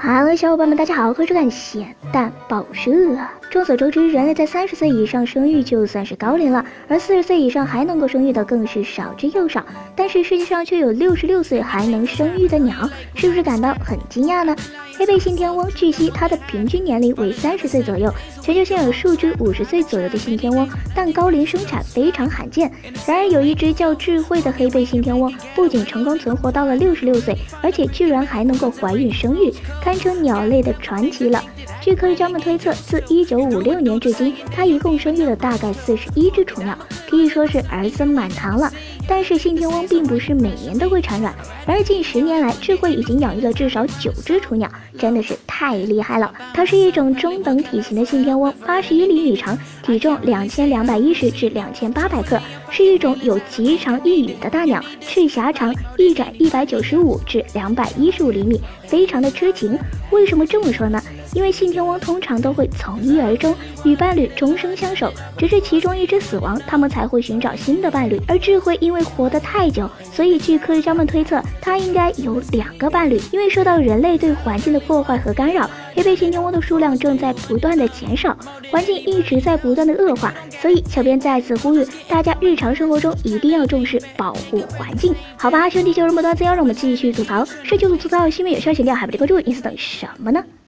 Hello，小伙伴们，大家好，欢迎收看咸蛋报社。众所周知，人类在三十岁以上生育就算是高龄了，而四十岁以上还能够生育的更是少之又少。但是世界上却有六十六岁还能生育的鸟，是不是感到很惊讶呢？黑背信天翁，据悉它的平均年龄为三十岁左右，全球现有数只五十岁左右的信天翁，但高龄生产非常罕见。然而有一只叫智慧的黑背信天翁，不仅成功存活到了六十六岁，而且居然还能够怀孕生育。堪称鸟类的传奇了。据科学家们推测，自1956年至今，它一共生育了大概41只雏鸟，可以说是儿孙满堂了。但是信天翁并不是每年都会产卵，而近十年来，智慧已经养育了至少九只雏鸟，真的是太厉害了。它是一种中等体型的信天翁，八十一厘米长，体重两千两百一十至两千八百克，是一种有极长翼羽的大鸟，翅狭长，翼展一百九十五至两百一十五厘米，非常的痴情。为什么这么说呢？因为信天翁通常都会从一而终，与伴侣终生相守，直至其中一只死亡，他们才会寻找新的伴侣。而智慧因为活得太久，所以据科学家们推测，它应该有两个伴侣。因为受到人类对环境的破坏和干扰，黑背信天翁的数量正在不断的减少，环境一直在不断的恶化，所以小编再次呼吁大家，日常生活中一定要重视保护环境，好吧？兄弟就这么多资料，让我们继续吐槽。社区吐槽新闻有需要剪掉，还不点关注，你是等什么呢？